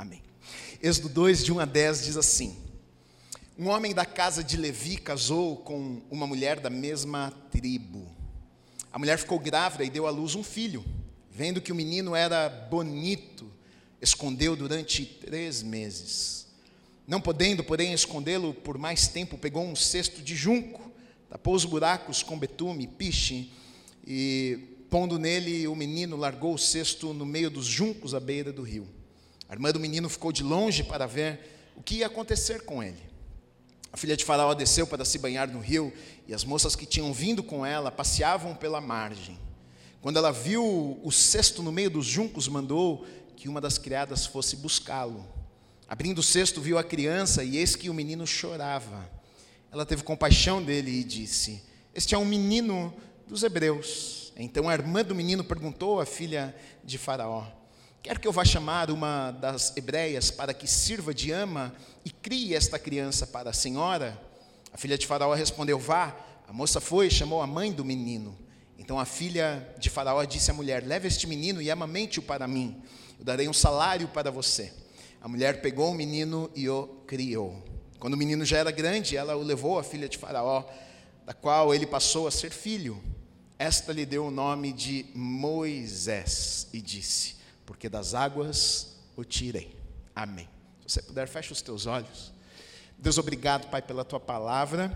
Amém. Êxodo 2, de 1 a 10 diz assim: Um homem da casa de Levi casou com uma mulher da mesma tribo. A mulher ficou grávida e deu à luz um filho. Vendo que o menino era bonito, escondeu durante três meses. Não podendo, porém, escondê-lo por mais tempo, pegou um cesto de junco, tapou os buracos com betume, piche, e pondo nele o menino, largou o cesto no meio dos juncos à beira do rio. A irmã do menino ficou de longe para ver o que ia acontecer com ele. A filha de Faraó desceu para se banhar no rio, e as moças que tinham vindo com ela passeavam pela margem. Quando ela viu o cesto no meio dos juncos, mandou que uma das criadas fosse buscá-lo. Abrindo o cesto, viu a criança e eis que o menino chorava. Ela teve compaixão dele e disse: Este é um menino dos hebreus. Então a irmã do menino perguntou à filha de Faraó: Quer que eu vá chamar uma das hebreias para que sirva de ama e crie esta criança para a senhora? A filha de Faraó respondeu: Vá. A moça foi e chamou a mãe do menino. Então a filha de Faraó disse à mulher: Leve este menino e amamente-o para mim. Eu darei um salário para você. A mulher pegou o menino e o criou. Quando o menino já era grande, ela o levou à filha de Faraó, da qual ele passou a ser filho. Esta lhe deu o nome de Moisés e disse: Porque das águas o tirei. Amém. Se você puder, feche os teus olhos. Deus, obrigado, Pai, pela tua palavra.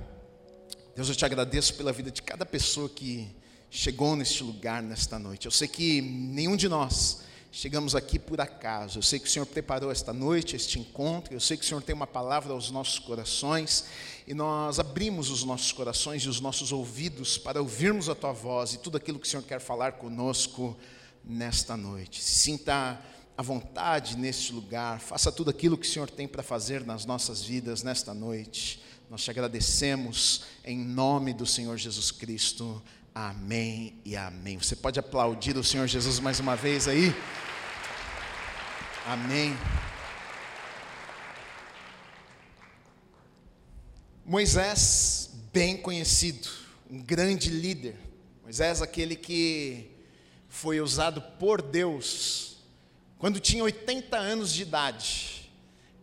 Deus, eu te agradeço pela vida de cada pessoa que chegou neste lugar nesta noite. Eu sei que nenhum de nós chegamos aqui por acaso. Eu sei que o Senhor preparou esta noite, este encontro. Eu sei que o Senhor tem uma palavra aos nossos corações. E nós abrimos os nossos corações e os nossos ouvidos para ouvirmos a Tua voz e tudo aquilo que o Senhor quer falar conosco nesta noite. Sinta à vontade neste lugar. Faça tudo aquilo que o Senhor tem para fazer nas nossas vidas nesta noite. Nós te agradecemos em nome do Senhor Jesus Cristo. Amém e amém. Você pode aplaudir o Senhor Jesus mais uma vez aí? Amém. Moisés, bem conhecido, um grande líder. Moisés, aquele que foi usado por Deus quando tinha 80 anos de idade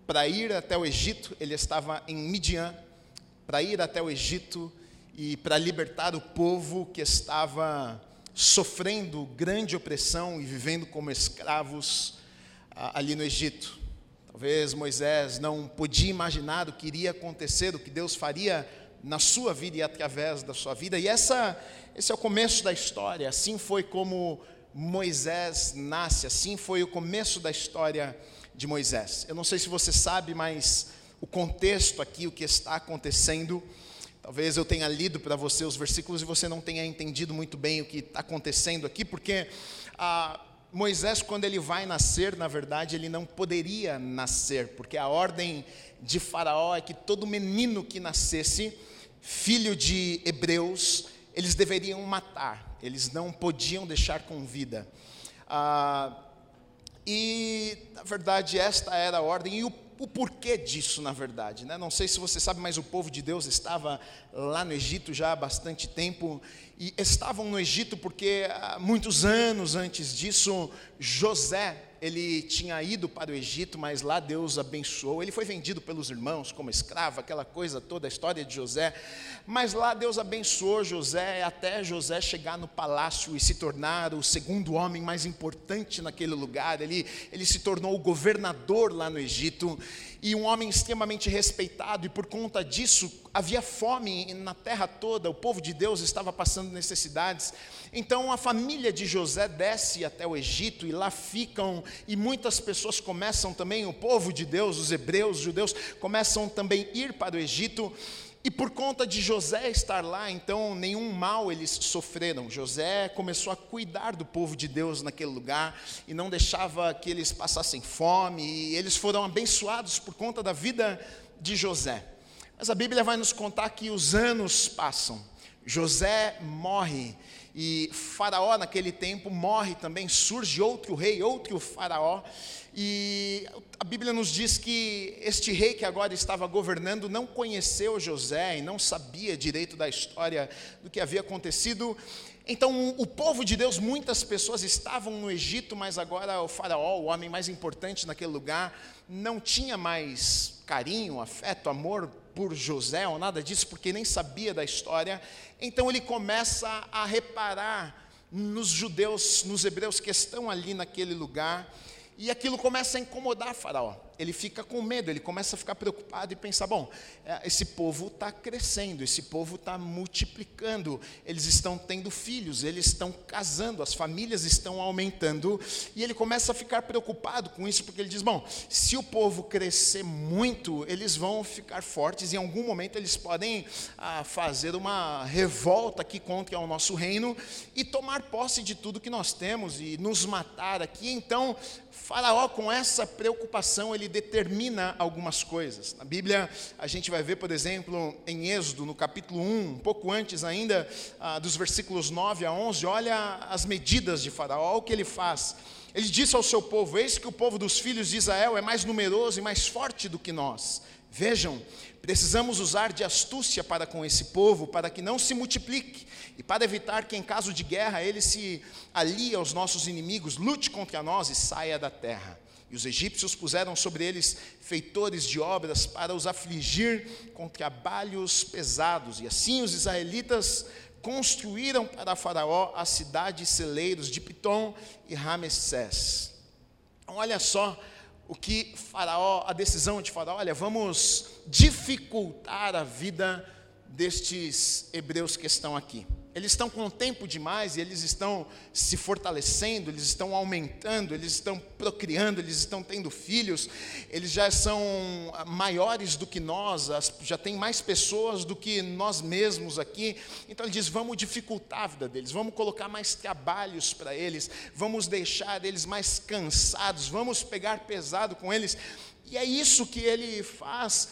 para ir até o Egito. Ele estava em Midian para ir até o Egito e para libertar o povo que estava sofrendo grande opressão e vivendo como escravos ali no Egito. Talvez Moisés não podia imaginar o que iria acontecer, o que Deus faria na sua vida e através da sua vida. E essa, esse é o começo da história. Assim foi como Moisés nasce, assim foi o começo da história de Moisés. Eu não sei se você sabe, mas o contexto aqui, o que está acontecendo. Talvez eu tenha lido para você os versículos e você não tenha entendido muito bem o que está acontecendo aqui, porque ah, Moisés, quando ele vai nascer, na verdade, ele não poderia nascer, porque a ordem de Faraó é que todo menino que nascesse, filho de hebreus, eles deveriam matar, eles não podiam deixar com vida. Ah, e, na verdade, esta era a ordem, e o o porquê disso, na verdade. Né? Não sei se você sabe, mas o povo de Deus estava lá no Egito já há bastante tempo, e estavam no Egito porque muitos anos antes disso, José, ele tinha ido para o Egito, mas lá Deus abençoou. Ele foi vendido pelos irmãos como escravo, aquela coisa toda, a história de José. Mas lá Deus abençoou José até José chegar no palácio e se tornar o segundo homem mais importante naquele lugar. Ele, ele se tornou o governador lá no Egito e um homem extremamente respeitado, e por conta disso havia fome na terra toda, o povo de Deus estava passando necessidades. Então a família de José desce até o Egito e lá ficam, e muitas pessoas começam também, o povo de Deus, os hebreus, os judeus, começam também a ir para o Egito. E por conta de José estar lá, então nenhum mal eles sofreram. José começou a cuidar do povo de Deus naquele lugar e não deixava que eles passassem fome, e eles foram abençoados por conta da vida de José. Mas a Bíblia vai nos contar que os anos passam, José morre e Faraó naquele tempo morre também, surge outro rei, outro Faraó, E a Bíblia nos diz que este rei que agora estava governando não conheceu José e não sabia direito da história do que havia acontecido. Então, o povo de Deus, muitas pessoas estavam no Egito, mas agora o Faraó, o homem mais importante naquele lugar, não tinha mais carinho, afeto, amor por José ou nada disso, porque nem sabia da história. Então, ele começa a reparar nos judeus, nos hebreus que estão ali naquele lugar, e aquilo começa a incomodar Faraó ele fica com medo, ele começa a ficar preocupado e pensar: bom, é, esse povo está crescendo, esse povo está multiplicando, eles estão tendo filhos, eles estão casando, as famílias estão aumentando, e ele começa a ficar preocupado com isso, porque ele diz: bom, se o povo crescer muito, eles vão ficar fortes, e em algum momento eles podem ah, fazer uma revolta aqui contra o nosso reino e tomar posse de tudo que nós temos e nos matar aqui. Então, Faraó, com essa preocupação, ele determina algumas coisas. Na Bíblia, a gente vai ver, por exemplo, em Êxodo, no capítulo 1, um pouco antes ainda, ah, dos versículos 9 a 11, olha as medidas de Faraó, o que ele faz. Ele disse ao seu povo: Eis que o povo dos filhos de Israel é mais numeroso e mais forte do que nós. Vejam, precisamos usar de astúcia para com esse povo, para que não se multiplique, e para evitar que, em caso de guerra, ele se alie aos nossos inimigos, lute contra nós e saia da terra. E os egípcios puseram sobre eles feitores de obras para os afligir com trabalhos pesados. E assim os israelitas construíram para Faraó as cidades celeiros de Pitom e Ramessés. Então, olha só o que Faraó, a decisão de Faraó, olha, vamos dificultar a vida destes hebreus que estão aqui. Eles estão com tempo demais e eles estão se fortalecendo, eles estão aumentando, eles estão procriando, eles estão tendo filhos, eles já são maiores do que nós, já tem mais pessoas do que nós mesmos aqui. Então ele diz: vamos dificultar a vida deles, vamos colocar mais trabalhos para eles, vamos deixar eles mais cansados, vamos pegar pesado com eles. E é isso que ele faz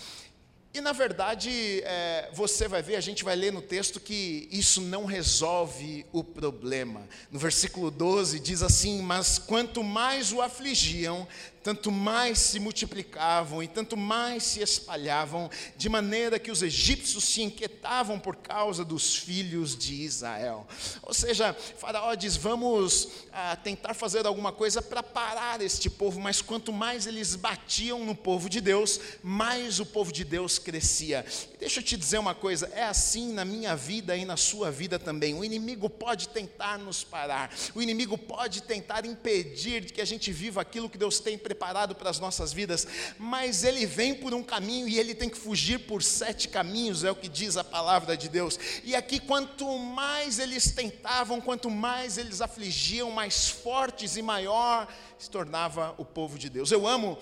e na verdade, é, você vai ver, a gente vai ler no texto que isso não resolve o problema. No versículo 12 diz assim: Mas quanto mais o afligiam, tanto mais se multiplicavam e tanto mais se espalhavam, de maneira que os egípcios se inquietavam por causa dos filhos de Israel. Ou seja, Faraó diz: vamos ah, tentar fazer alguma coisa para parar este povo, mas quanto mais eles batiam no povo de Deus, mais o povo de Deus crescia. Deixa eu te dizer uma coisa: é assim na minha vida e na sua vida também. O inimigo pode tentar nos parar, o inimigo pode tentar impedir que a gente viva aquilo que Deus tem preparado para as nossas vidas, mas ele vem por um caminho e ele tem que fugir por sete caminhos, é o que diz a palavra de Deus. E aqui, quanto mais eles tentavam, quanto mais eles afligiam, mais fortes e maior se tornava o povo de Deus. Eu amo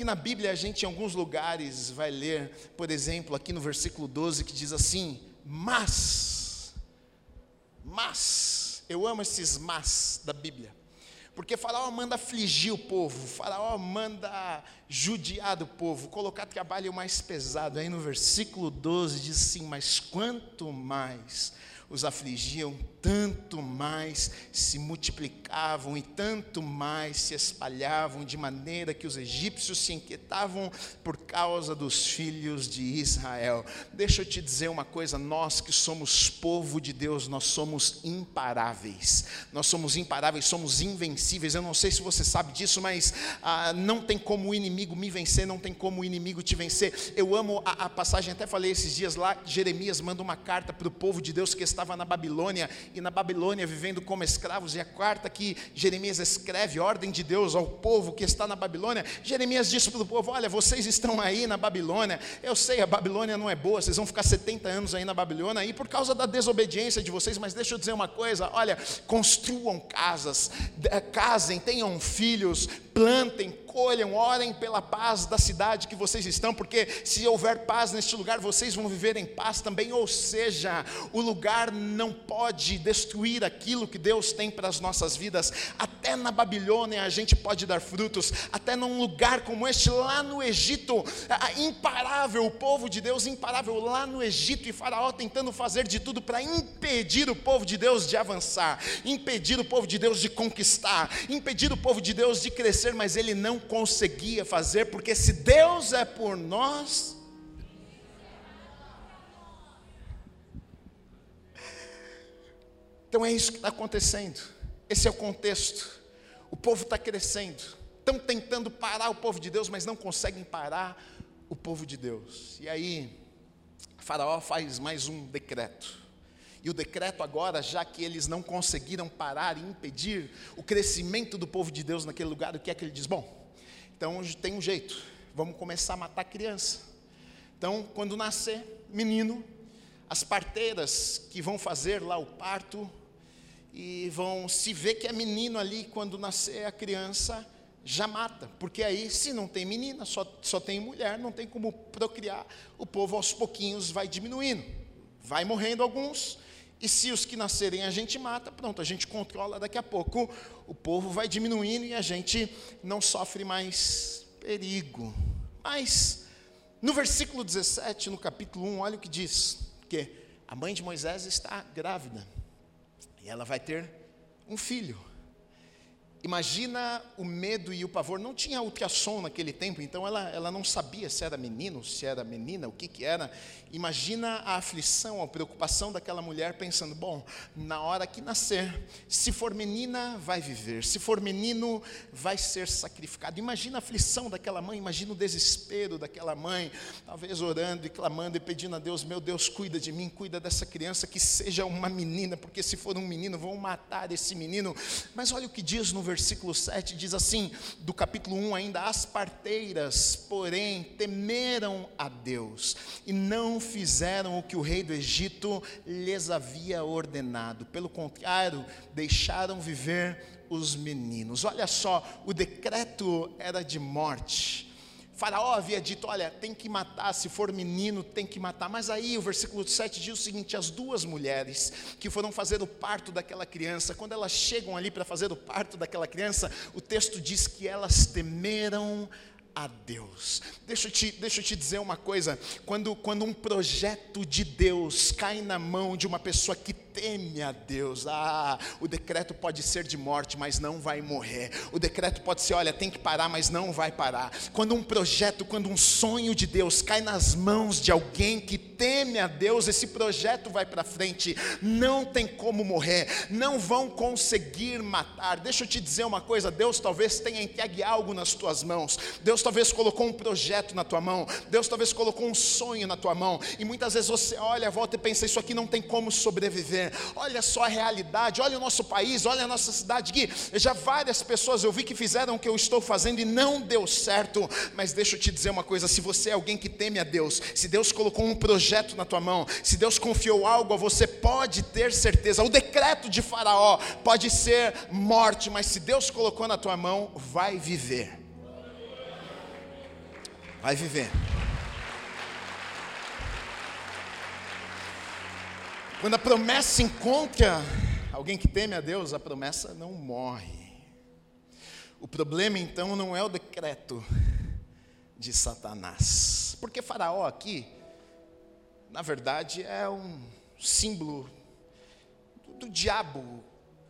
que na Bíblia a gente em alguns lugares vai ler, por exemplo, aqui no versículo 12, que diz assim: Mas, mas, eu amo esses mas da Bíblia. Porque Faraó manda afligir o povo, Faraó manda judiar do povo, colocar trabalho mais pesado. Aí no versículo 12 diz assim: Mas quanto mais os afligiam, tanto mais se multiplicavam e tanto mais se espalhavam, de maneira que os egípcios se inquietavam por causa dos filhos de Israel. Deixa eu te dizer uma coisa: nós que somos povo de Deus, nós somos imparáveis, nós somos imparáveis, somos invencíveis. Eu não sei se você sabe disso, mas ah, não tem como o inimigo me vencer, não tem como o inimigo te vencer. Eu amo a, a passagem, até falei esses dias lá, Jeremias manda uma carta para o povo de Deus que estava na Babilônia e na Babilônia vivendo como escravos, e a quarta que Jeremias escreve, ordem de Deus ao povo que está na Babilônia, Jeremias disse para o povo: Olha, vocês estão aí na Babilônia, eu sei, a Babilônia não é boa, vocês vão ficar 70 anos aí na Babilônia, e por causa da desobediência de vocês, mas deixa eu dizer uma coisa: olha, construam casas, casem, tenham filhos, plantem, colham, orem pela paz da cidade que vocês estão, porque se houver paz neste lugar, vocês vão viver em paz também. Ou seja, o lugar não pode destruir aquilo que Deus tem para as nossas vidas. Até na Babilônia a gente pode dar frutos, até num lugar como este, lá no Egito, imparável, o povo de Deus imparável lá no Egito, e Faraó tentando fazer de tudo para impedir o povo de Deus de avançar, impedir o povo de Deus de conquistar, impedir o povo de Deus de crescer, mas ele não conseguia fazer, porque se Deus é por nós, Então é isso que está acontecendo. Esse é o contexto. O povo está crescendo. Estão tentando parar o povo de Deus, mas não conseguem parar o povo de Deus. E aí, Faraó faz mais um decreto. E o decreto agora, já que eles não conseguiram parar e impedir o crescimento do povo de Deus naquele lugar, o que é que ele diz? Bom, então tem um jeito, vamos começar a matar criança. Então, quando nascer menino, as parteiras que vão fazer lá o parto e vão se ver que é menino ali, quando nascer a criança, já mata, porque aí, se não tem menina, só, só tem mulher, não tem como procriar, o povo aos pouquinhos vai diminuindo, vai morrendo alguns, e se os que nascerem a gente mata, pronto, a gente controla, daqui a pouco o povo vai diminuindo e a gente não sofre mais perigo. Mas, no versículo 17, no capítulo 1, olha o que diz: que a mãe de Moisés está grávida. E ela vai ter um filho. Imagina o medo e o pavor. Não tinha ultrassom naquele tempo, então ela, ela não sabia se era menino, se era menina, o que, que era. Imagina a aflição, a preocupação daquela mulher pensando: bom, na hora que nascer, se for menina, vai viver, se for menino, vai ser sacrificado. Imagina a aflição daquela mãe, imagina o desespero daquela mãe, talvez orando e clamando e pedindo a Deus: meu Deus, cuida de mim, cuida dessa criança, que seja uma menina, porque se for um menino, vão matar esse menino. Mas olha o que diz no versículo 7 diz assim, do capítulo 1 ainda: As parteiras, porém, temeram a Deus e não fizeram o que o rei do Egito lhes havia ordenado. Pelo contrário, deixaram viver os meninos. Olha só, o decreto era de morte Faraó havia dito: olha, tem que matar, se for menino, tem que matar. Mas aí o versículo 7 diz o seguinte: as duas mulheres que foram fazer o parto daquela criança, quando elas chegam ali para fazer o parto daquela criança, o texto diz que elas temeram a Deus. Deixa eu te, deixa eu te dizer uma coisa: quando, quando um projeto de Deus cai na mão de uma pessoa que teme a Deus. Ah, o decreto pode ser de morte, mas não vai morrer. O decreto pode ser, olha, tem que parar, mas não vai parar. Quando um projeto, quando um sonho de Deus cai nas mãos de alguém que teme a Deus, esse projeto vai para frente. Não tem como morrer. Não vão conseguir matar. Deixa eu te dizer uma coisa, Deus talvez tenha entregue algo nas tuas mãos. Deus talvez colocou um projeto na tua mão. Deus talvez colocou um sonho na tua mão. E muitas vezes você olha, volta e pensa, isso aqui não tem como sobreviver Olha só a realidade, olha o nosso país, olha a nossa cidade, já várias pessoas eu vi que fizeram o que eu estou fazendo e não deu certo. Mas deixa eu te dizer uma coisa: se você é alguém que teme a Deus, se Deus colocou um projeto na tua mão, se Deus confiou algo a você, pode ter certeza. O decreto de Faraó pode ser morte, mas se Deus colocou na tua mão, vai viver. Vai viver. Quando a promessa encontra alguém que teme a Deus, a promessa não morre. O problema então não é o decreto de Satanás, porque Faraó aqui, na verdade, é um símbolo do, do diabo,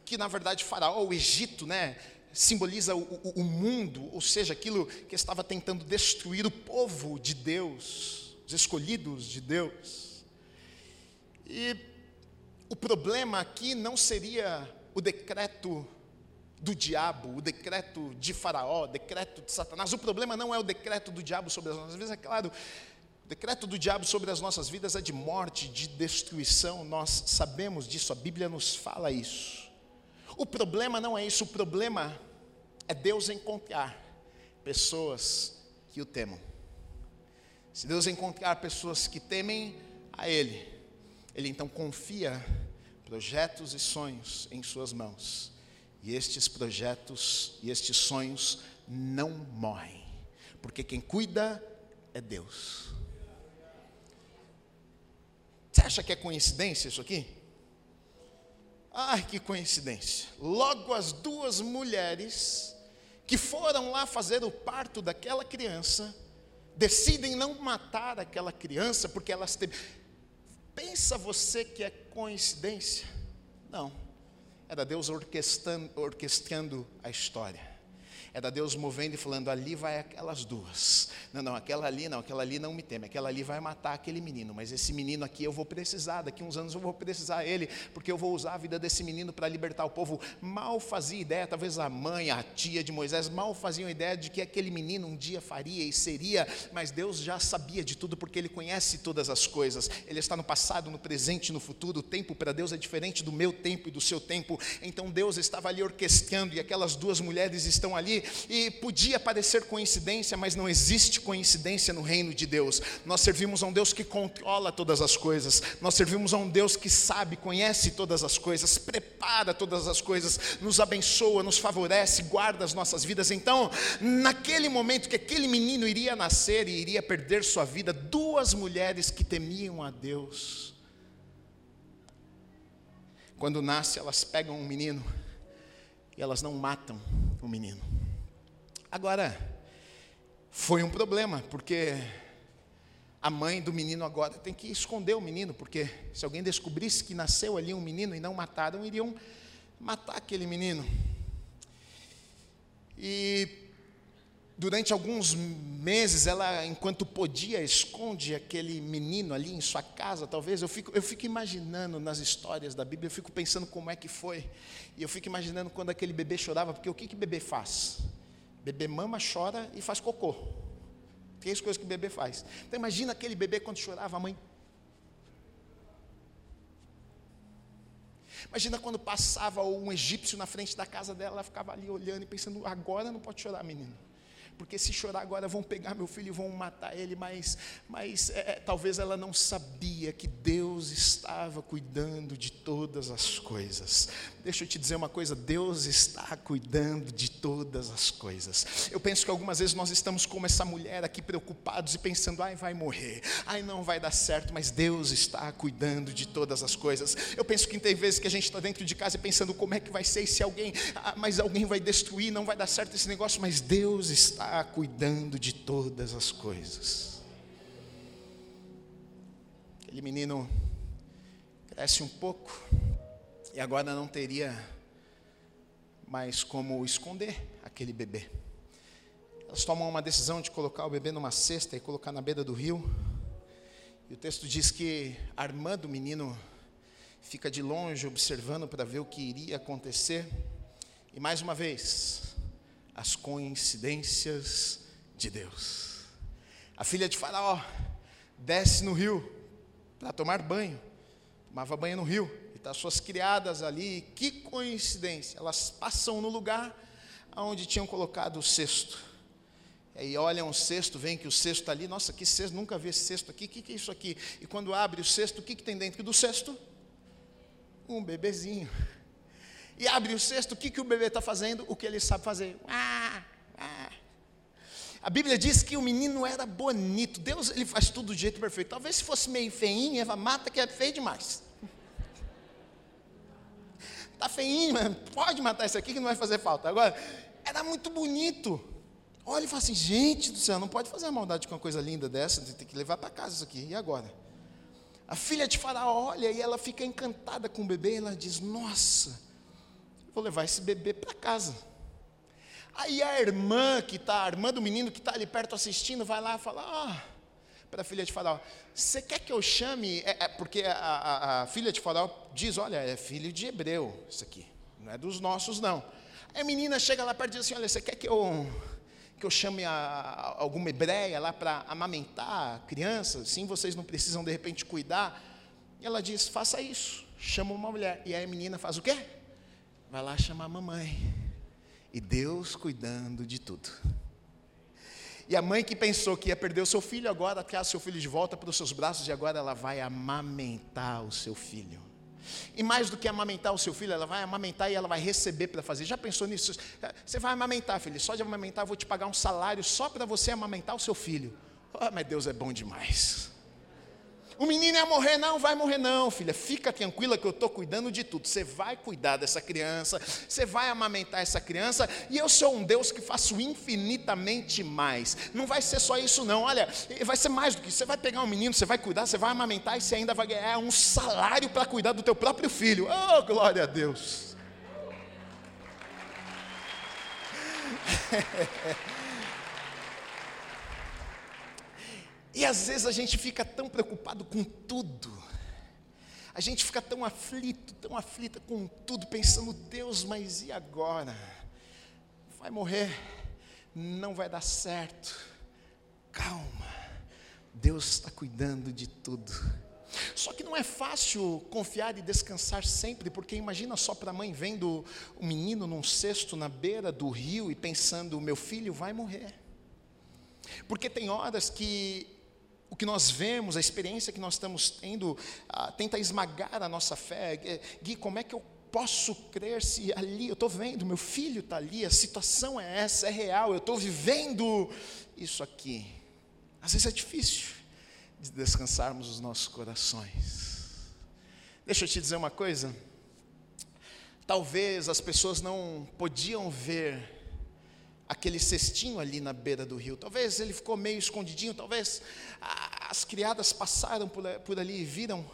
que na verdade Faraó, o Egito, né, simboliza o, o, o mundo, ou seja, aquilo que estava tentando destruir o povo de Deus, os escolhidos de Deus. E o problema aqui não seria o decreto do diabo, o decreto de Faraó, o decreto de Satanás. O problema não é o decreto do diabo sobre as nossas vidas, é claro. O decreto do diabo sobre as nossas vidas é de morte, de destruição, nós sabemos disso, a Bíblia nos fala isso. O problema não é isso, o problema é Deus encontrar pessoas que o temam. Se Deus encontrar pessoas que temem a Ele, ele então confia projetos e sonhos em suas mãos. E estes projetos e estes sonhos não morrem, porque quem cuida é Deus. Você acha que é coincidência isso aqui? Ai, que coincidência. Logo as duas mulheres que foram lá fazer o parto daquela criança, decidem não matar aquela criança porque elas teve Pensa você que é coincidência? Não. Era Deus orquestrando, orquestrando a história. Era Deus movendo e falando: ali vai aquelas duas. Não, não, aquela ali não, aquela ali não me teme, aquela ali vai matar aquele menino, mas esse menino aqui eu vou precisar, daqui uns anos eu vou precisar ele, porque eu vou usar a vida desse menino para libertar o povo. Mal fazia ideia, talvez a mãe, a tia de Moisés, mal faziam ideia de que aquele menino um dia faria e seria, mas Deus já sabia de tudo, porque Ele conhece todas as coisas, Ele está no passado, no presente no futuro. O tempo para Deus é diferente do meu tempo e do seu tempo, então Deus estava ali orquestrando e aquelas duas mulheres estão ali e podia parecer coincidência, mas não existe coincidência no reino de Deus. Nós servimos a um Deus que controla todas as coisas, nós servimos a um Deus que sabe, conhece todas as coisas, prepara todas as coisas, nos abençoa, nos favorece, guarda as nossas vidas. Então, naquele momento que aquele menino iria nascer e iria perder sua vida, duas mulheres que temiam a Deus, quando nasce, elas pegam um menino e elas não matam o menino. Agora, foi um problema, porque a mãe do menino agora tem que esconder o menino, porque se alguém descobrisse que nasceu ali um menino e não mataram, iriam matar aquele menino. E durante alguns meses, ela, enquanto podia, esconde aquele menino ali em sua casa, talvez. Eu fico, eu fico imaginando nas histórias da Bíblia, eu fico pensando como é que foi. E eu fico imaginando quando aquele bebê chorava, porque o que, que bebê faz? Bebê mama, chora e faz cocô. Três coisas que o bebê faz. Então imagina aquele bebê quando chorava, a mãe. Imagina quando passava um egípcio na frente da casa dela, ela ficava ali olhando e pensando, agora não pode chorar, menino porque se chorar agora vão pegar meu filho e vão matar ele, mas, mas é, é, talvez ela não sabia que Deus estava cuidando de todas as coisas. Deixa eu te dizer uma coisa: Deus está cuidando de todas as coisas. Eu penso que algumas vezes nós estamos como essa mulher aqui preocupados e pensando, ai, vai morrer, ai, não vai dar certo, mas Deus está cuidando de todas as coisas. Eu penso que tem vezes que a gente está dentro de casa pensando como é que vai ser se alguém, ah, mas alguém vai destruir, não vai dar certo esse negócio, mas Deus está cuidando de todas as coisas. Aquele menino cresce um pouco e agora não teria mais como esconder aquele bebê. Elas tomam uma decisão de colocar o bebê numa cesta e colocar na beira do rio. E o texto diz que a irmã do menino fica de longe observando para ver o que iria acontecer. E mais uma vez, as coincidências de Deus. A filha de Faraó desce no rio para tomar banho, tomava banho no rio, e tá suas criadas ali, que coincidência, elas passam no lugar onde tinham colocado o cesto. E aí olham o cesto, veem que o cesto está ali, nossa, que cesto, nunca vi esse cesto aqui, o que, que é isso aqui? E quando abre o cesto, o que, que tem dentro do cesto? Um bebezinho e abre o cesto, o que, que o bebê está fazendo? O que ele sabe fazer. Ah, ah. A Bíblia diz que o menino era bonito. Deus ele faz tudo do jeito perfeito. Talvez se fosse meio feinho, Eva mata que é feio demais. Está feinho, pode matar isso aqui que não vai fazer falta. Agora, era muito bonito. Olha e fala assim, gente do céu, não pode fazer maldade com uma coisa linda dessa, tem que levar para casa isso aqui. E agora? A filha de Faraó olha e ela fica encantada com o bebê, ela diz: Nossa, vou levar esse bebê para casa. Aí a irmã que está, a irmã do menino que está ali perto assistindo, vai lá e fala, ah, para a filha de Faraó, você quer que eu chame, é, é, porque a, a, a, filha de Faraó diz, olha, é filho de hebreu, isso aqui, não é dos nossos não. Aí a menina chega lá perto e diz assim, olha, você quer que eu, que eu chame a, alguma hebreia lá para amamentar a criança, sim, vocês não precisam de repente cuidar? E ela diz, faça isso, chama uma mulher. E aí a menina faz o quê? Vai lá chamar a mamãe. E Deus cuidando de tudo. E a mãe que pensou que ia perder o seu filho, agora o seu filho de volta para os seus braços e agora ela vai amamentar o seu filho. E mais do que amamentar o seu filho, ela vai amamentar e ela vai receber para fazer. Já pensou nisso? Você vai amamentar, filho. Só de amamentar eu vou te pagar um salário só para você amamentar o seu filho. Oh, mas Deus é bom demais. O menino ia morrer, não, vai morrer não, filha. Fica tranquila que eu estou cuidando de tudo. Você vai cuidar dessa criança, você vai amamentar essa criança, e eu sou um Deus que faço infinitamente mais. Não vai ser só isso, não. Olha, vai ser mais do que isso. Você vai pegar um menino, você vai cuidar, você vai amamentar e você ainda vai ganhar um salário para cuidar do teu próprio filho. Oh, glória a Deus. e às vezes a gente fica tão preocupado com tudo, a gente fica tão aflito, tão aflita com tudo, pensando, Deus, mas e agora? Vai morrer, não vai dar certo. Calma, Deus está cuidando de tudo. Só que não é fácil confiar e descansar sempre, porque imagina só para a mãe vendo o menino num cesto na beira do rio e pensando: meu filho vai morrer. Porque tem horas que o que nós vemos, a experiência que nós estamos tendo, tenta esmagar a nossa fé. Gui, como é que eu posso crer se ali eu estou vendo, meu filho está ali, a situação é essa, é real, eu estou vivendo isso aqui. Às vezes é difícil de descansarmos os nossos corações. Deixa eu te dizer uma coisa. Talvez as pessoas não podiam ver aquele cestinho ali na beira do rio. Talvez ele ficou meio escondidinho, talvez as criadas passaram por, ali e viram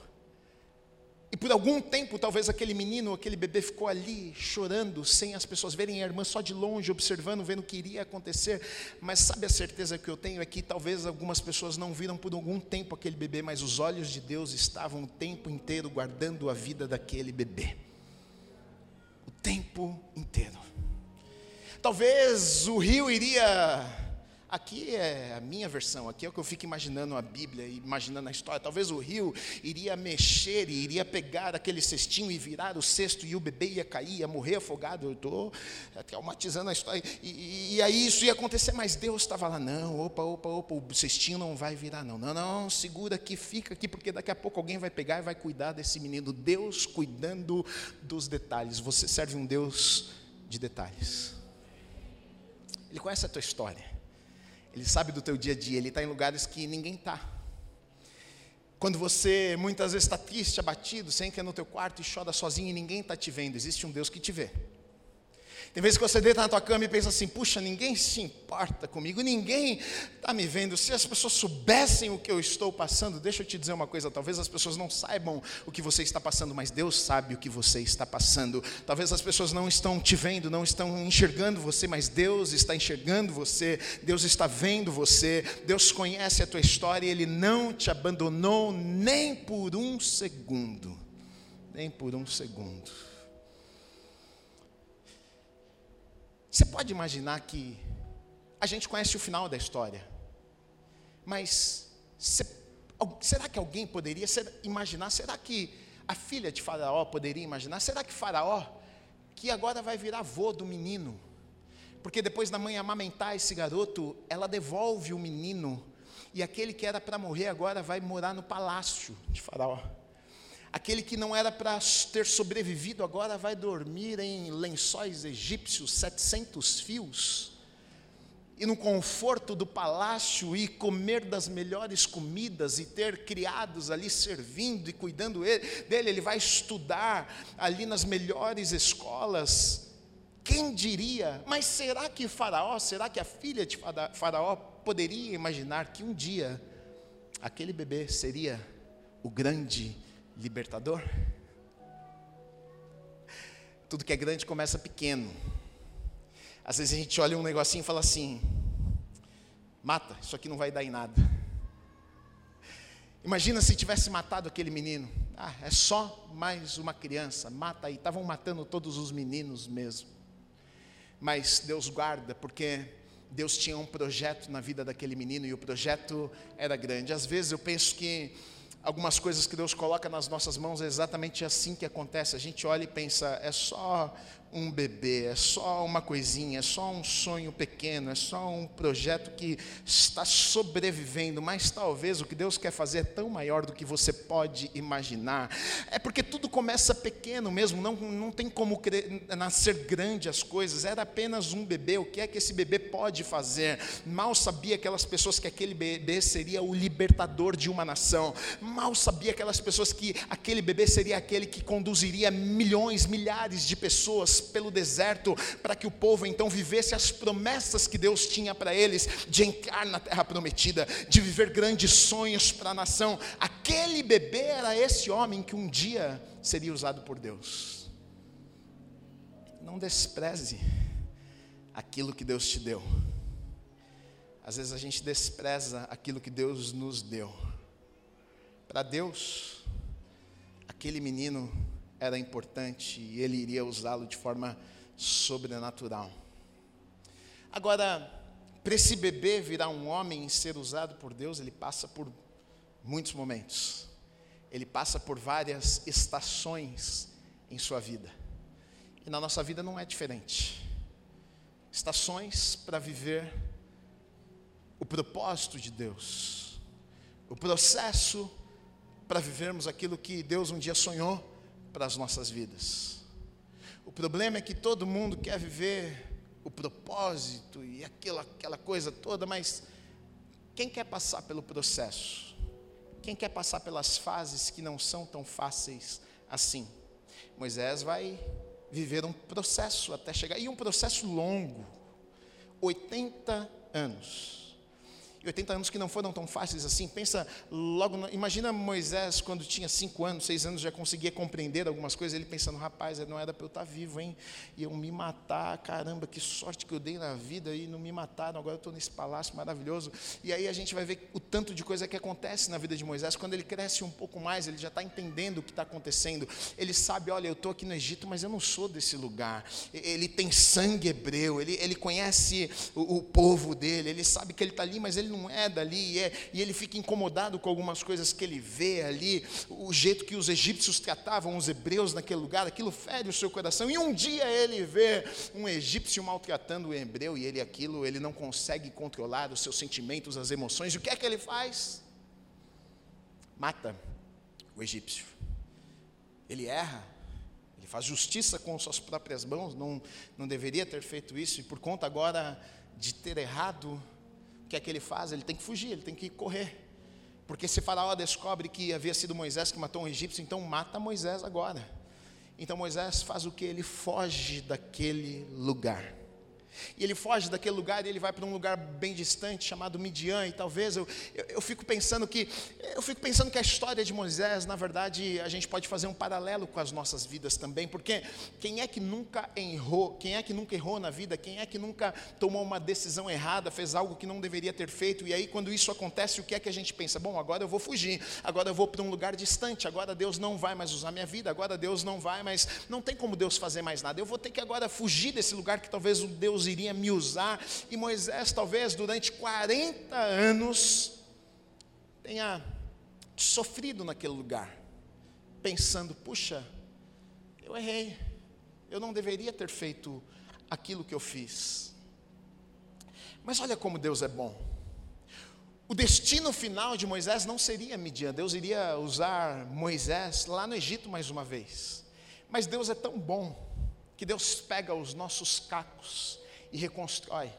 e por algum tempo, talvez aquele menino, aquele bebê ficou ali chorando, sem as pessoas verem a irmã só de longe, observando, vendo o que iria acontecer. Mas sabe a certeza que eu tenho é que talvez algumas pessoas não viram por algum tempo aquele bebê, mas os olhos de Deus estavam o tempo inteiro guardando a vida daquele bebê. O tempo inteiro. Talvez o rio iria Aqui é a minha versão, aqui é o que eu fico imaginando a Bíblia, imaginando a história. Talvez o rio iria mexer e iria pegar aquele cestinho e virar o cesto e o bebê ia cair, ia morrer afogado. Eu estou traumatizando a história. E, e, e, aí isso ia acontecer, mas Deus estava lá, não, opa, opa, opa, o cestinho não vai virar, não. Não, não, segura aqui, fica aqui, porque daqui a pouco alguém vai pegar e vai cuidar desse menino. Deus cuidando dos detalhes. Você serve um Deus de detalhes. Ele conhece a tua história. Ele sabe do teu dia a dia, ele está em lugares que ninguém está. Quando você muitas vezes está triste, abatido, você entra no teu quarto e chora sozinho e ninguém está te vendo, existe um Deus que te vê. Tem vezes que você deita na tua cama e pensa assim: puxa, ninguém se importa comigo, ninguém está me vendo. Se as pessoas soubessem o que eu estou passando, deixa eu te dizer uma coisa: talvez as pessoas não saibam o que você está passando, mas Deus sabe o que você está passando. Talvez as pessoas não estão te vendo, não estão enxergando você, mas Deus está enxergando você, Deus está vendo você, Deus conhece a tua história e Ele não te abandonou nem por um segundo. Nem por um segundo. Você pode imaginar que a gente conhece o final da história, mas será que alguém poderia imaginar? Será que a filha de Faraó poderia imaginar? Será que Faraó, que agora vai virar avô do menino, porque depois da mãe amamentar esse garoto, ela devolve o menino, e aquele que era para morrer agora vai morar no palácio de Faraó. Aquele que não era para ter sobrevivido agora vai dormir em lençóis egípcios, 700 fios, e no conforto do palácio e comer das melhores comidas e ter criados ali servindo e cuidando dele. Ele vai estudar ali nas melhores escolas. Quem diria? Mas será que Faraó, será que a filha de Faraó poderia imaginar que um dia aquele bebê seria o grande libertador. Tudo que é grande começa pequeno. Às vezes a gente olha um negocinho e fala assim: mata, isso aqui não vai dar em nada. Imagina se tivesse matado aquele menino. Ah, é só mais uma criança, mata aí. Estavam matando todos os meninos mesmo. Mas Deus guarda, porque Deus tinha um projeto na vida daquele menino e o projeto era grande. Às vezes eu penso que algumas coisas que Deus coloca nas nossas mãos, é exatamente assim que acontece. A gente olha e pensa, é só um bebê, é só uma coisinha, é só um sonho pequeno, é só um projeto que está sobrevivendo, mas talvez o que Deus quer fazer é tão maior do que você pode imaginar. É porque tudo começa pequeno mesmo, não, não tem como nascer grande as coisas, era apenas um bebê, o que é que esse bebê pode fazer? Mal sabia aquelas pessoas que aquele bebê seria o libertador de uma nação, mal sabia aquelas pessoas que aquele bebê seria aquele que conduziria milhões, milhares de pessoas pelo deserto, para que o povo então vivesse as promessas que Deus tinha para eles, de entrar na terra prometida, de viver grandes sonhos para a nação. Aquele bebê era esse homem que um dia seria usado por Deus. Não despreze aquilo que Deus te deu. Às vezes a gente despreza aquilo que Deus nos deu. Para Deus, aquele menino era importante e ele iria usá-lo de forma sobrenatural. Agora, para esse bebê virar um homem e ser usado por Deus, ele passa por muitos momentos. Ele passa por várias estações em sua vida. E na nossa vida não é diferente. Estações para viver o propósito de Deus, o processo para vivermos aquilo que Deus um dia sonhou para as nossas vidas. O problema é que todo mundo quer viver o propósito e aquela, aquela coisa toda, mas quem quer passar pelo processo? Quem quer passar pelas fases que não são tão fáceis assim? Moisés vai viver um processo até chegar, e um processo longo 80 anos. 80 anos que não foram tão fáceis assim. Pensa logo, no, imagina Moisés quando tinha 5 anos, 6 anos, já conseguia compreender algumas coisas, ele pensando, rapaz, não era para eu estar tá vivo, hein? E eu me matar, caramba, que sorte que eu dei na vida e não me mataram, agora eu estou nesse palácio maravilhoso. E aí a gente vai ver o tanto de coisa que acontece na vida de Moisés. Quando ele cresce um pouco mais, ele já está entendendo o que está acontecendo. Ele sabe, olha, eu estou aqui no Egito, mas eu não sou desse lugar. Ele tem sangue hebreu, ele, ele conhece o, o povo dele, ele sabe que ele está ali, mas ele não não é dali, e, é, e ele fica incomodado com algumas coisas que ele vê ali, o jeito que os egípcios tratavam os hebreus naquele lugar, aquilo fere o seu coração, e um dia ele vê um egípcio maltratando o hebreu, e ele aquilo, ele não consegue controlar os seus sentimentos, as emoções, e o que é que ele faz? Mata o egípcio. Ele erra, ele faz justiça com suas próprias mãos, não, não deveria ter feito isso, e por conta agora de ter errado, o que é que ele faz? Ele tem que fugir, ele tem que correr. Porque se Faraó descobre que havia sido Moisés que matou um egípcio, então mata Moisés agora. Então Moisés faz o que? Ele foge daquele lugar. E ele foge daquele lugar e ele vai para um lugar bem distante chamado Midian. E talvez eu, eu, eu, fico pensando que eu fico pensando que a história de Moisés, na verdade, a gente pode fazer um paralelo com as nossas vidas também, porque quem é que nunca errou? Quem é que nunca errou na vida? Quem é que nunca tomou uma decisão errada, fez algo que não deveria ter feito? E aí quando isso acontece, o que é que a gente pensa? Bom, agora eu vou fugir. Agora eu vou para um lugar distante. Agora Deus não vai mais usar minha vida. Agora Deus não vai mais, não tem como Deus fazer mais nada. Eu vou ter que agora fugir desse lugar que talvez o Deus iria me usar. E Moisés, talvez durante 40 anos, tenha sofrido naquele lugar, pensando: puxa, eu errei, eu não deveria ter feito aquilo que eu fiz. Mas olha como Deus é bom. O destino final de Moisés não seria Midian, Deus iria usar Moisés lá no Egito mais uma vez. Mas Deus é tão bom que Deus pega os nossos cacos e reconstrói.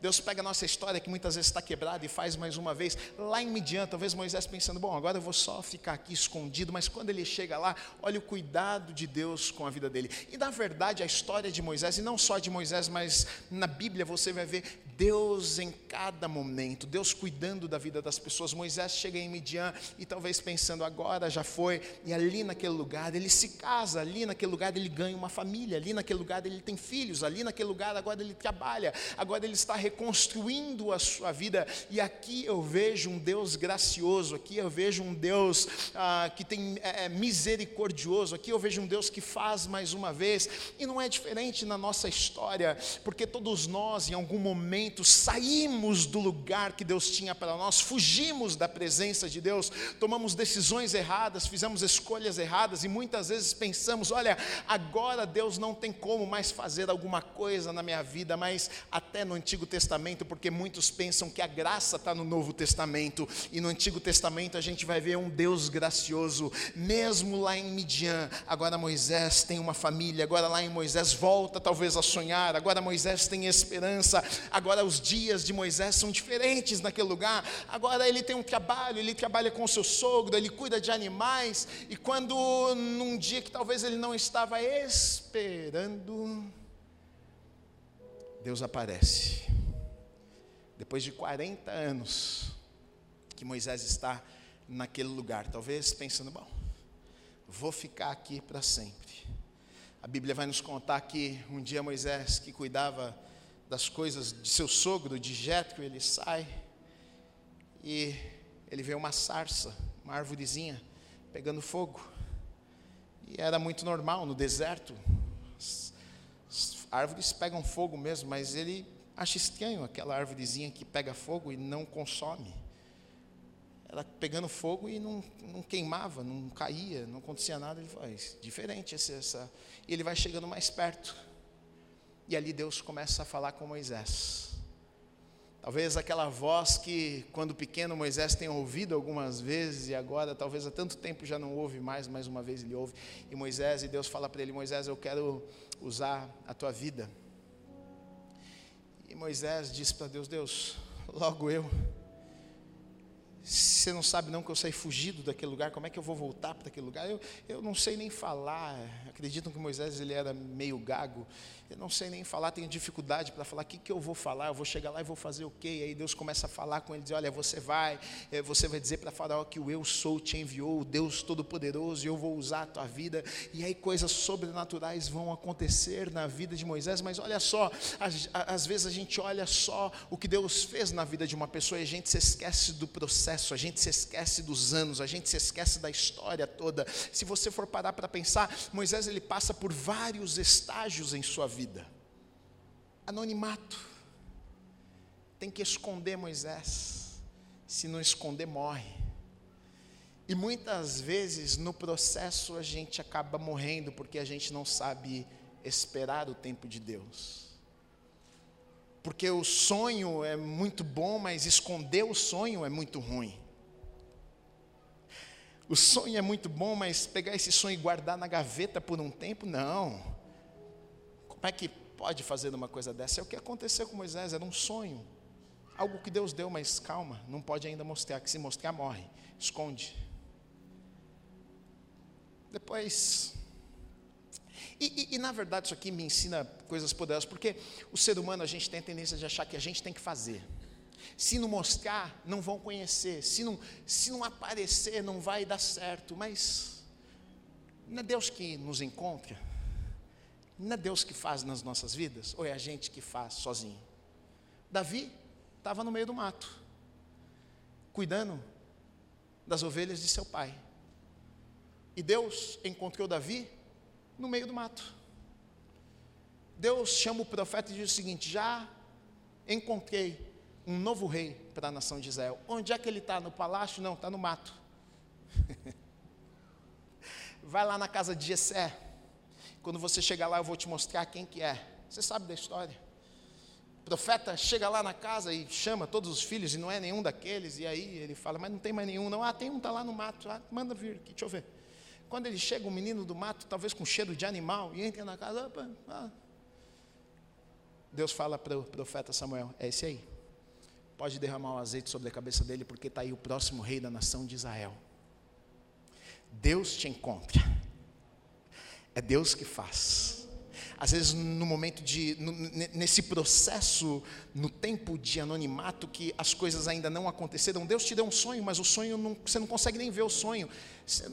Deus pega a nossa história que muitas vezes está quebrada e faz mais uma vez. Lá em Midian, talvez Moisés pensando, bom, agora eu vou só ficar aqui escondido, mas quando ele chega lá, olha o cuidado de Deus com a vida dele. E na verdade, a história de Moisés, e não só de Moisés, mas na Bíblia você vai ver Deus em cada momento, Deus cuidando da vida das pessoas. Moisés chega em Midian e talvez pensando, agora já foi, e ali naquele lugar ele se casa, ali naquele lugar ele ganha uma família, ali naquele lugar ele tem filhos, ali naquele lugar agora ele trabalha, agora ele está reconstruindo a sua vida. E aqui eu vejo um Deus gracioso, aqui eu vejo um Deus ah, que tem é, é, misericordioso, aqui eu vejo um Deus que faz mais uma vez. E não é diferente na nossa história, porque todos nós, em algum momento, saímos do lugar que Deus tinha para nós, fugimos da presença de Deus, tomamos decisões erradas, fizemos escolhas erradas e muitas vezes pensamos: olha, agora Deus não tem como mais fazer alguma coisa na minha vida, mas até no Antigo Testamento Testamento, porque muitos pensam que a graça está no Novo Testamento, e no Antigo Testamento a gente vai ver um Deus gracioso, mesmo lá em Midian. Agora Moisés tem uma família, agora lá em Moisés volta talvez a sonhar, agora Moisés tem esperança, agora os dias de Moisés são diferentes naquele lugar, agora ele tem um trabalho, ele trabalha com o seu sogro, ele cuida de animais, e quando num dia que talvez ele não estava esperando, Deus aparece. Depois de 40 anos que Moisés está naquele lugar, talvez pensando, bom, vou ficar aqui para sempre. A Bíblia vai nos contar que um dia Moisés, que cuidava das coisas de seu sogro, de Jetro, ele sai e ele vê uma sarça, uma árvorezinha pegando fogo. E era muito normal no deserto. As, árvores pegam fogo mesmo, mas ele acha estranho aquela árvorezinha que pega fogo e não consome. Ela pegando fogo e não, não queimava, não caía, não acontecia nada. Ele faz diferente essa, essa. E ele vai chegando mais perto. E ali Deus começa a falar com Moisés. Talvez aquela voz que, quando pequeno, Moisés tenha ouvido algumas vezes e agora, talvez há tanto tempo já não ouve mais, mais uma vez ele ouve. E Moisés, e Deus fala para ele: Moisés, eu quero usar a tua vida. E Moisés diz para Deus: Deus, logo eu. Você não sabe não que eu saí fugido daquele lugar, como é que eu vou voltar para aquele lugar? Eu, eu não sei nem falar. Acreditam que Moisés ele era meio gago. Eu não sei nem falar, tenho dificuldade para falar. O que, que eu vou falar? Eu vou chegar lá e vou fazer o quê? E aí Deus começa a falar com ele, diz: Olha, você vai, eh, você vai dizer para Faraó que o Eu Sou te enviou, o Deus Todo-Poderoso, e eu vou usar a tua vida. E aí coisas sobrenaturais vão acontecer na vida de Moisés. Mas olha só, às, às vezes a gente olha só o que Deus fez na vida de uma pessoa e a gente se esquece do processo, a gente se esquece dos anos, a gente se esquece da história toda. Se você for parar para pensar, Moisés ele passa por vários estágios em sua vida vida. Anonimato. Tem que esconder Moisés. Se não esconder, morre. E muitas vezes no processo a gente acaba morrendo porque a gente não sabe esperar o tempo de Deus. Porque o sonho é muito bom, mas esconder o sonho é muito ruim. O sonho é muito bom, mas pegar esse sonho e guardar na gaveta por um tempo, não. Como é que pode fazer uma coisa dessa? É o que aconteceu com Moisés, era um sonho. Algo que Deus deu, mas calma, não pode ainda mostrar, que se mostrar morre. Esconde. Depois. E, e, e, na verdade isso aqui me ensina coisas poderosas, porque o ser humano a gente tem a tendência de achar que a gente tem que fazer. Se não mostrar, não vão conhecer. Se não, se não aparecer, não vai dar certo. Mas não é Deus que nos encontra. Não é Deus que faz nas nossas vidas? Ou é a gente que faz sozinho? Davi estava no meio do mato, cuidando das ovelhas de seu pai. E Deus encontrou Davi no meio do mato. Deus chama o profeta e diz o seguinte: Já encontrei um novo rei para a nação de Israel. Onde é que ele está? No palácio? Não, está no mato. Vai lá na casa de Jessé quando você chegar lá, eu vou te mostrar quem que é. Você sabe da história. O profeta chega lá na casa e chama todos os filhos, e não é nenhum daqueles, e aí ele fala, mas não tem mais nenhum, não. Ah, tem um, está lá no mato. Ah, manda vir aqui, deixa eu ver. Quando ele chega, o um menino do mato, talvez com cheiro de animal, e entra na casa, opa, ah. Deus fala para o profeta Samuel: é esse aí. Pode derramar o azeite sobre a cabeça dele, porque está aí o próximo rei da nação de Israel. Deus te encontra. É Deus que faz. Às vezes, no momento de, no, nesse processo, no tempo de anonimato, que as coisas ainda não aconteceram, Deus te deu um sonho, mas o sonho não, você não consegue nem ver o sonho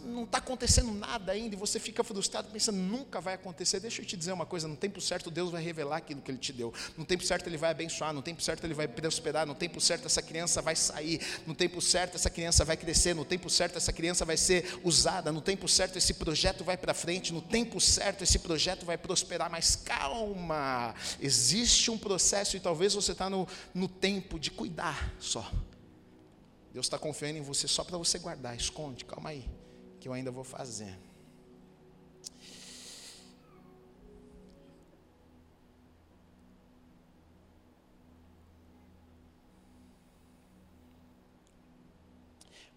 não está acontecendo nada ainda, e você fica frustrado, pensando, nunca vai acontecer. Deixa eu te dizer uma coisa: no tempo certo, Deus vai revelar aquilo que Ele te deu. No tempo certo, Ele vai abençoar. No tempo certo, Ele vai prosperar. No tempo certo, essa criança vai sair. No tempo certo, essa criança vai crescer. No tempo certo, essa criança vai ser usada. No tempo certo, esse projeto vai para frente. No tempo certo, esse projeto vai prosperar. Mas calma, existe um processo, e talvez você está no, no tempo de cuidar só. Deus está confiando em você só para você guardar. Esconde, calma aí que eu ainda vou fazer.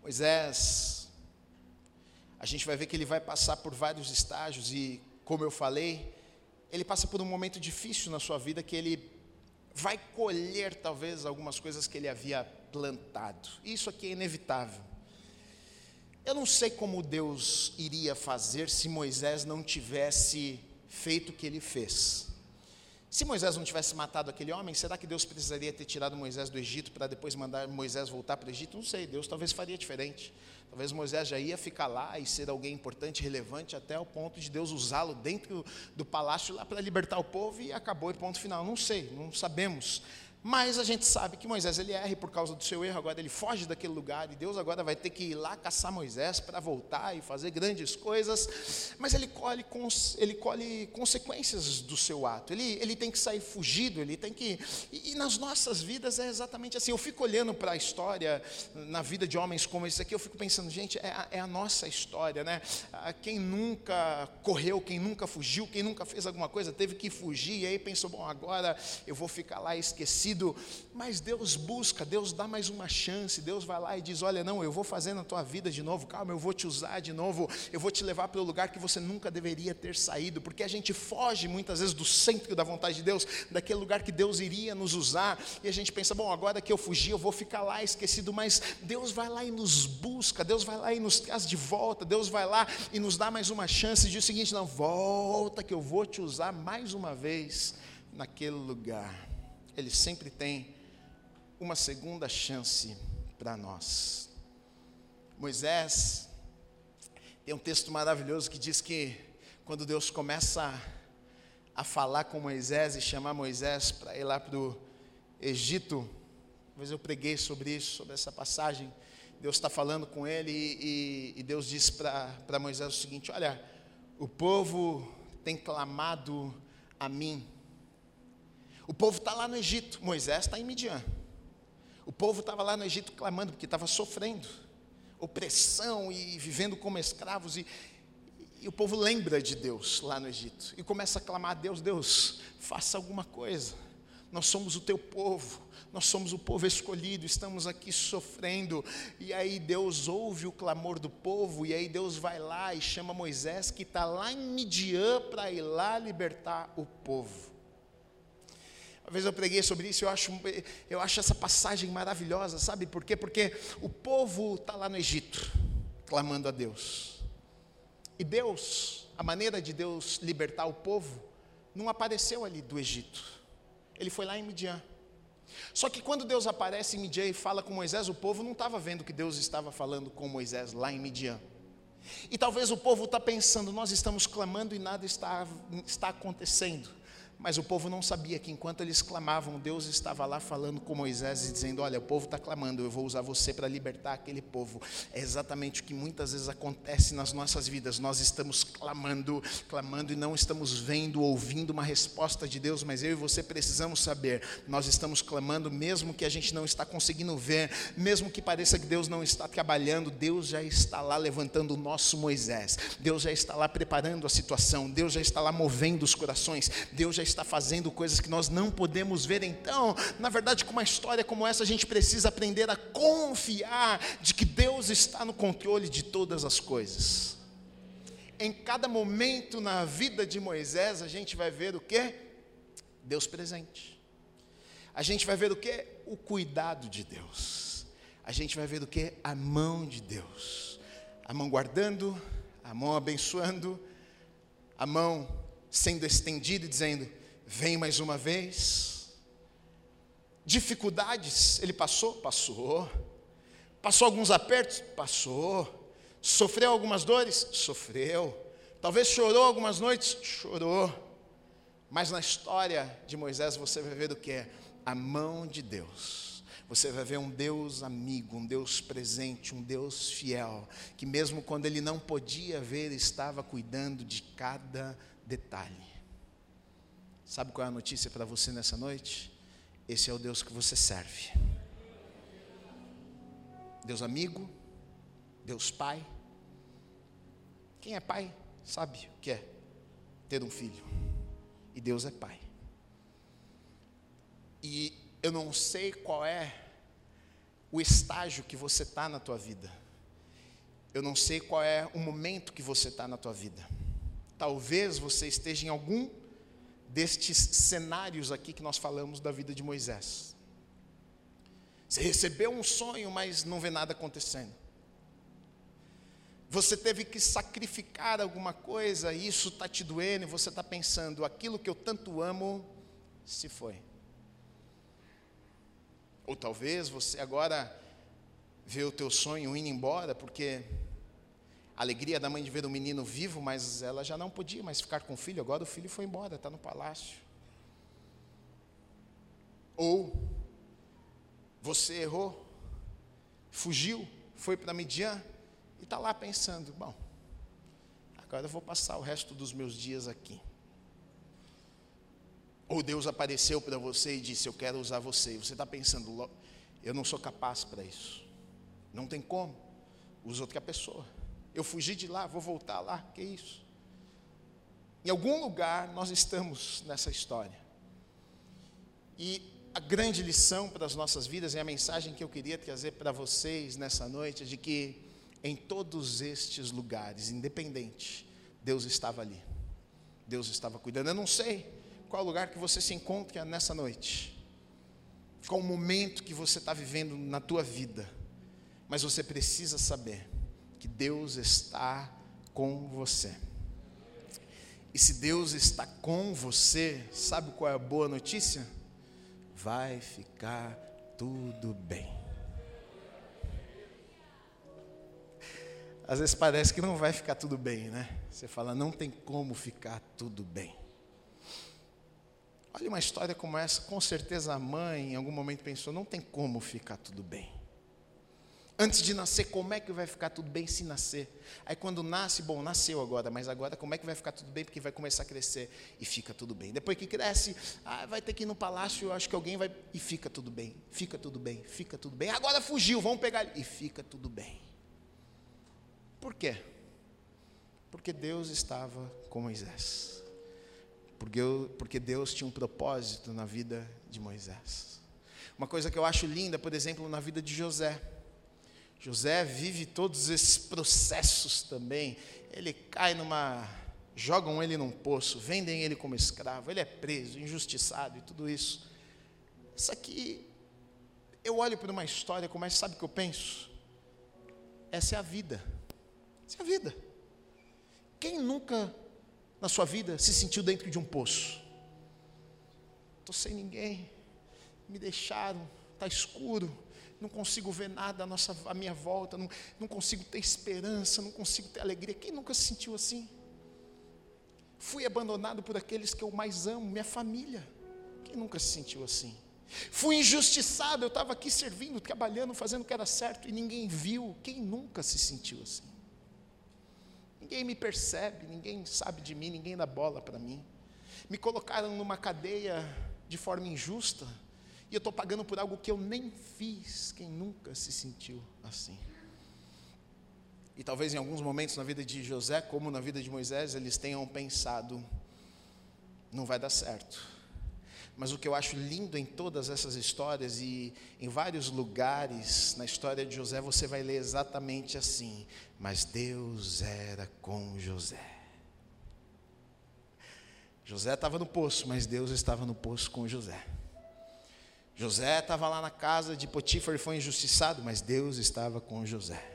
Moisés, a gente vai ver que ele vai passar por vários estágios e, como eu falei, ele passa por um momento difícil na sua vida que ele vai colher talvez algumas coisas que ele havia plantado. Isso aqui é inevitável. Eu não sei como Deus iria fazer se Moisés não tivesse feito o que ele fez. Se Moisés não tivesse matado aquele homem, será que Deus precisaria ter tirado Moisés do Egito para depois mandar Moisés voltar para o Egito? Não sei, Deus talvez faria diferente. Talvez Moisés já ia ficar lá e ser alguém importante, relevante, até o ponto de Deus usá-lo dentro do palácio lá para libertar o povo e acabou e ponto final. Não sei, não sabemos. Mas a gente sabe que Moisés ele erra por causa do seu erro agora ele foge daquele lugar e Deus agora vai ter que ir lá caçar Moisés para voltar e fazer grandes coisas. Mas ele colhe, ele colhe consequências do seu ato. Ele, ele tem que sair fugido, ele tem que. E, e nas nossas vidas é exatamente assim. Eu fico olhando para a história na vida de homens como esse aqui, eu fico pensando, gente, é a, é a nossa história, né? Quem nunca correu, quem nunca fugiu, quem nunca fez alguma coisa, teve que fugir e aí pensou, bom, agora eu vou ficar lá esquecido mas Deus busca, Deus dá mais uma chance, Deus vai lá e diz: Olha, não, eu vou fazer na tua vida de novo, calma, eu vou te usar de novo, eu vou te levar para o lugar que você nunca deveria ter saído, porque a gente foge muitas vezes do centro da vontade de Deus, daquele lugar que Deus iria nos usar, e a gente pensa: Bom, agora que eu fugi, eu vou ficar lá esquecido, mas Deus vai lá e nos busca, Deus vai lá e nos traz de volta, Deus vai lá e nos dá mais uma chance, e diz o seguinte: Não, volta que eu vou te usar mais uma vez naquele lugar. Ele sempre tem uma segunda chance para nós. Moisés, tem um texto maravilhoso que diz que quando Deus começa a, falar com Moisés e chamar Moisés para ir lá para o Egito, talvez eu preguei sobre isso, sobre essa passagem. Deus está falando com ele e, e Deus diz para Moisés o seguinte: Olha, o povo tem clamado a mim o povo está lá no Egito, Moisés está em Midian. O povo estava lá no Egito clamando, porque estava sofrendo opressão e vivendo como escravos. E, e o povo lembra de Deus lá no Egito e começa a clamar a Deus: Deus, faça alguma coisa. Nós somos o teu povo, nós somos o povo escolhido, estamos aqui sofrendo. E aí Deus ouve o clamor do povo, e aí Deus vai lá e chama Moisés, que está lá em Midian, para ir lá libertar o povo. Uma vez eu preguei sobre isso, eu acho, eu acho essa passagem maravilhosa, sabe por quê? Porque o povo está lá no Egito, clamando a Deus. E Deus, a maneira de Deus libertar o povo, não apareceu ali do Egito. Ele foi lá em Midian. Só que quando Deus aparece em Midian e fala com Moisés, o povo não estava vendo que Deus estava falando com Moisés lá em Midian. E talvez o povo está pensando, nós estamos clamando e nada está, está acontecendo. Mas o povo não sabia que enquanto eles clamavam, Deus estava lá falando com Moisés e dizendo: Olha, o povo está clamando, eu vou usar você para libertar aquele povo. É exatamente o que muitas vezes acontece nas nossas vidas. Nós estamos clamando, clamando e não estamos vendo, ouvindo uma resposta de Deus, mas eu e você precisamos saber: nós estamos clamando, mesmo que a gente não está conseguindo ver, mesmo que pareça que Deus não está trabalhando, Deus já está lá levantando o nosso Moisés, Deus já está lá preparando a situação, Deus já está lá movendo os corações, Deus já está está fazendo coisas que nós não podemos ver. Então, na verdade, com uma história como essa, a gente precisa aprender a confiar de que Deus está no controle de todas as coisas. Em cada momento na vida de Moisés, a gente vai ver o que? Deus presente. A gente vai ver o que? O cuidado de Deus. A gente vai ver o que? A mão de Deus. A mão guardando, a mão abençoando, a mão sendo estendida e dizendo: Vem mais uma vez. Dificuldades, ele passou? Passou. Passou alguns apertos? Passou. Sofreu algumas dores? Sofreu. Talvez chorou algumas noites? Chorou. Mas na história de Moisés você vai ver o que é a mão de Deus. Você vai ver um Deus amigo, um Deus presente, um Deus fiel, que mesmo quando ele não podia ver, estava cuidando de cada detalhe. Sabe qual é a notícia para você nessa noite? Esse é o Deus que você serve. Deus amigo, Deus Pai. Quem é pai sabe o que é ter um filho. E Deus é Pai. E eu não sei qual é o estágio que você está na tua vida. Eu não sei qual é o momento que você está na tua vida. Talvez você esteja em algum destes cenários aqui que nós falamos da vida de Moisés. Você recebeu um sonho, mas não vê nada acontecendo. Você teve que sacrificar alguma coisa, e isso está te doendo, e você está pensando: aquilo que eu tanto amo se foi. Ou talvez você agora vê o teu sonho indo embora, porque a alegria da mãe de ver o menino vivo, mas ela já não podia mais ficar com o filho, agora o filho foi embora, está no palácio. Ou você errou, fugiu, foi para Midian e está lá pensando: bom, agora eu vou passar o resto dos meus dias aqui. Ou Deus apareceu para você e disse: Eu quero usar você. E você está pensando: Eu não sou capaz para isso. Não tem como. Usa outra pessoa. Eu fugi de lá, vou voltar lá. Que isso? Em algum lugar nós estamos nessa história. E a grande lição para as nossas vidas e a mensagem que eu queria trazer para vocês nessa noite é de que em todos estes lugares, independente, Deus estava ali. Deus estava cuidando. Eu não sei qual lugar que você se encontra nessa noite. Qual o momento que você está vivendo na tua vida. Mas você precisa saber que Deus está com você. E se Deus está com você, sabe qual é a boa notícia? vai ficar tudo bem. Às vezes parece que não vai ficar tudo bem, né? Você fala, não tem como ficar tudo bem. Olha uma história como essa, com certeza a mãe em algum momento pensou, não tem como ficar tudo bem. Antes de nascer, como é que vai ficar tudo bem se nascer? Aí quando nasce, bom, nasceu agora, mas agora como é que vai ficar tudo bem? Porque vai começar a crescer e fica tudo bem. Depois que cresce, ah, vai ter que ir no palácio, acho que alguém vai. E fica tudo bem, fica tudo bem, fica tudo bem. Agora fugiu, vamos pegar ele. E fica tudo bem. Por quê? Porque Deus estava com Moisés. Porque, porque Deus tinha um propósito na vida de Moisés. Uma coisa que eu acho linda, por exemplo, na vida de José. José vive todos esses processos também. Ele cai numa. jogam ele num poço, vendem ele como escravo, ele é preso, injustiçado e tudo isso. Isso aqui, eu olho para uma história, como é, sabe o que eu penso? Essa é a vida. Essa é a vida. Quem nunca na sua vida se sentiu dentro de um poço? Estou sem ninguém, me deixaram, está escuro, não consigo ver nada à, nossa, à minha volta, não, não consigo ter esperança, não consigo ter alegria. Quem nunca se sentiu assim? Fui abandonado por aqueles que eu mais amo, minha família. Quem nunca se sentiu assim? Fui injustiçado, eu estava aqui servindo, trabalhando, fazendo o que era certo e ninguém viu. Quem nunca se sentiu assim? Ninguém me percebe, ninguém sabe de mim, ninguém dá bola para mim. Me colocaram numa cadeia de forma injusta e eu estou pagando por algo que eu nem fiz. Quem nunca se sentiu assim? E talvez em alguns momentos na vida de José, como na vida de Moisés, eles tenham pensado: não vai dar certo. Mas o que eu acho lindo em todas essas histórias e em vários lugares na história de José, você vai ler exatamente assim: Mas Deus era com José. José estava no poço, mas Deus estava no poço com José. José estava lá na casa de Potifar e foi injustiçado, mas Deus estava com José.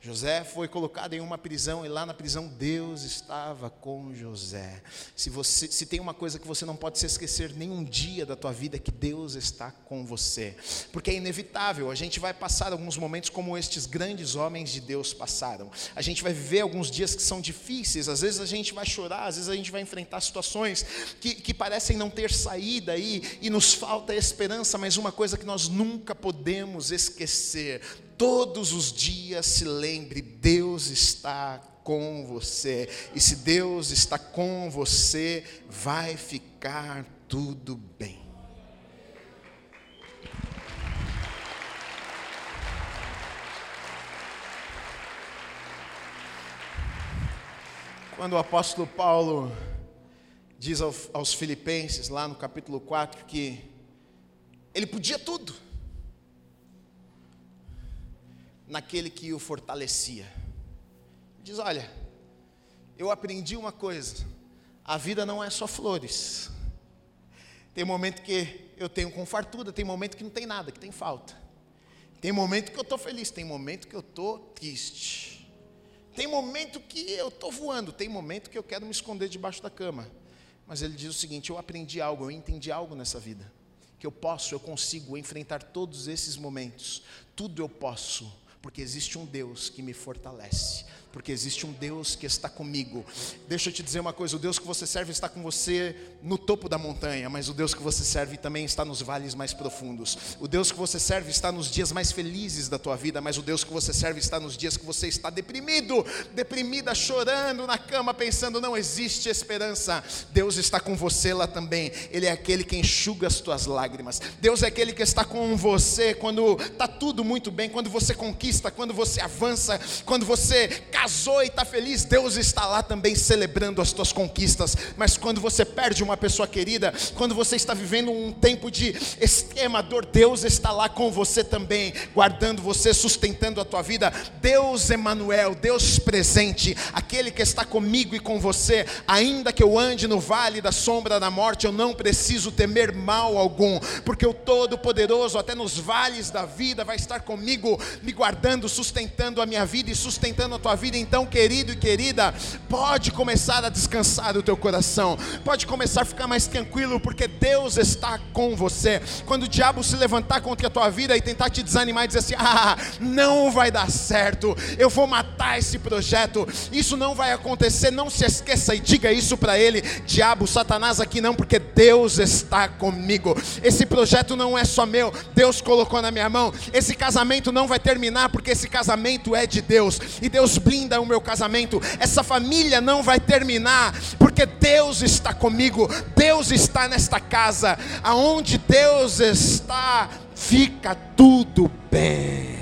José foi colocado em uma prisão e lá na prisão Deus estava com José. Se você se tem uma coisa que você não pode se esquecer nenhum dia da tua vida é que Deus está com você. Porque é inevitável, a gente vai passar alguns momentos como estes grandes homens de Deus passaram. A gente vai viver alguns dias que são difíceis, às vezes a gente vai chorar, às vezes a gente vai enfrentar situações que, que parecem não ter saída e, e nos falta esperança, mas uma coisa que nós nunca podemos esquecer, todos os dias se lembre: Deus está com você. E se Deus está com você, vai ficar tudo bem. Quando o apóstolo Paulo diz aos Filipenses, lá no capítulo 4, que ele podia tudo naquele que o fortalecia. Diz: Olha, eu aprendi uma coisa: a vida não é só flores. Tem momento que eu tenho com fartura, tem momento que não tem nada, que tem falta. Tem momento que eu estou feliz, tem momento que eu estou triste. Tem momento que eu estou voando, tem momento que eu quero me esconder debaixo da cama. Mas ele diz o seguinte: eu aprendi algo, eu entendi algo nessa vida. Que eu posso, eu consigo enfrentar todos esses momentos. Tudo eu posso, porque existe um Deus que me fortalece porque existe um Deus que está comigo. Deixa eu te dizer uma coisa: o Deus que você serve está com você no topo da montanha, mas o Deus que você serve também está nos vales mais profundos. O Deus que você serve está nos dias mais felizes da tua vida, mas o Deus que você serve está nos dias que você está deprimido, deprimida, chorando na cama, pensando não existe esperança. Deus está com você lá também. Ele é aquele que enxuga as tuas lágrimas. Deus é aquele que está com você quando está tudo muito bem, quando você conquista, quando você avança, quando você casou e está feliz, Deus está lá também celebrando as tuas conquistas. Mas quando você perde uma pessoa querida, quando você está vivendo um tempo de extrema dor, Deus está lá com você também, guardando você, sustentando a tua vida. Deus Emanuel, Deus presente, aquele que está comigo e com você, ainda que eu ande no vale da sombra da morte, eu não preciso temer mal algum, porque o Todo-Poderoso, até nos vales da vida, vai estar comigo, me guardando, sustentando a minha vida e sustentando a tua vida vida, então, querido e querida, pode começar a descansar o teu coração, pode começar a ficar mais tranquilo, porque Deus está com você. Quando o diabo se levantar contra a tua vida e tentar te desanimar e dizer assim: ah, não vai dar certo, eu vou matar esse projeto, isso não vai acontecer, não se esqueça e diga isso para ele: diabo, Satanás aqui não, porque Deus está comigo. Esse projeto não é só meu, Deus colocou na minha mão. Esse casamento não vai terminar, porque esse casamento é de Deus, e Deus blinda o meu casamento, essa família não vai terminar, porque Deus está comigo, Deus está nesta casa, aonde Deus está, fica tudo bem.